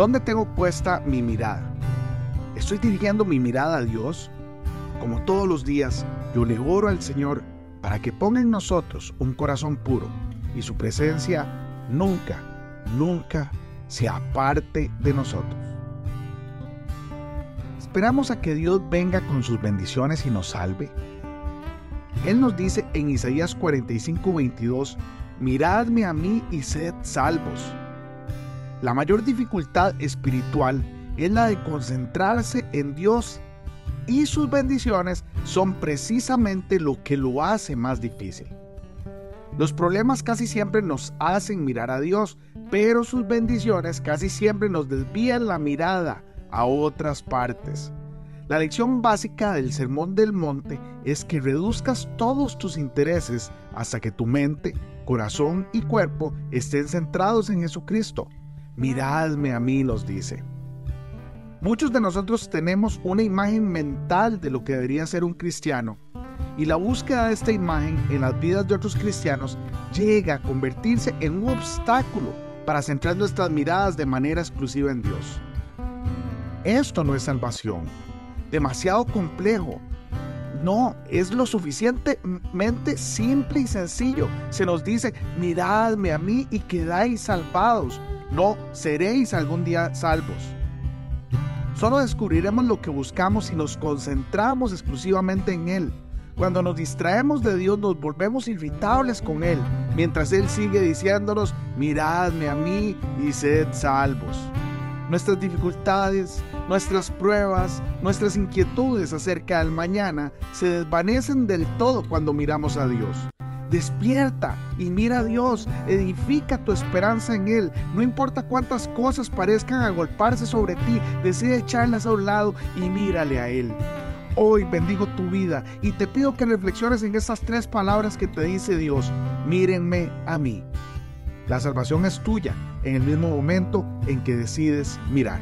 ¿Dónde tengo puesta mi mirada? ¿Estoy dirigiendo mi mirada a Dios? Como todos los días, yo le oro al Señor para que ponga en nosotros un corazón puro y su presencia nunca, nunca se aparte de nosotros. ¿Esperamos a que Dios venga con sus bendiciones y nos salve? Él nos dice en Isaías 45, 22, miradme a mí y sed salvos. La mayor dificultad espiritual es la de concentrarse en Dios y sus bendiciones son precisamente lo que lo hace más difícil. Los problemas casi siempre nos hacen mirar a Dios, pero sus bendiciones casi siempre nos desvían la mirada a otras partes. La lección básica del Sermón del Monte es que reduzcas todos tus intereses hasta que tu mente, corazón y cuerpo estén centrados en Jesucristo. Miradme a mí, nos dice. Muchos de nosotros tenemos una imagen mental de lo que debería ser un cristiano y la búsqueda de esta imagen en las vidas de otros cristianos llega a convertirse en un obstáculo para centrar nuestras miradas de manera exclusiva en Dios. Esto no es salvación, demasiado complejo. No, es lo suficientemente simple y sencillo. Se nos dice, miradme a mí y quedáis salvados. No, seréis algún día salvos. Solo descubriremos lo que buscamos si nos concentramos exclusivamente en Él. Cuando nos distraemos de Dios nos volvemos irritables con Él, mientras Él sigue diciéndonos, miradme a mí y sed salvos. Nuestras dificultades, nuestras pruebas, nuestras inquietudes acerca del mañana se desvanecen del todo cuando miramos a Dios. Despierta y mira a Dios, edifica tu esperanza en Él. No importa cuántas cosas parezcan agolparse sobre ti, decide echarlas a un lado y mírale a Él. Hoy bendigo tu vida y te pido que reflexiones en estas tres palabras que te dice Dios. Mírenme a mí. La salvación es tuya en el mismo momento en que decides mirar.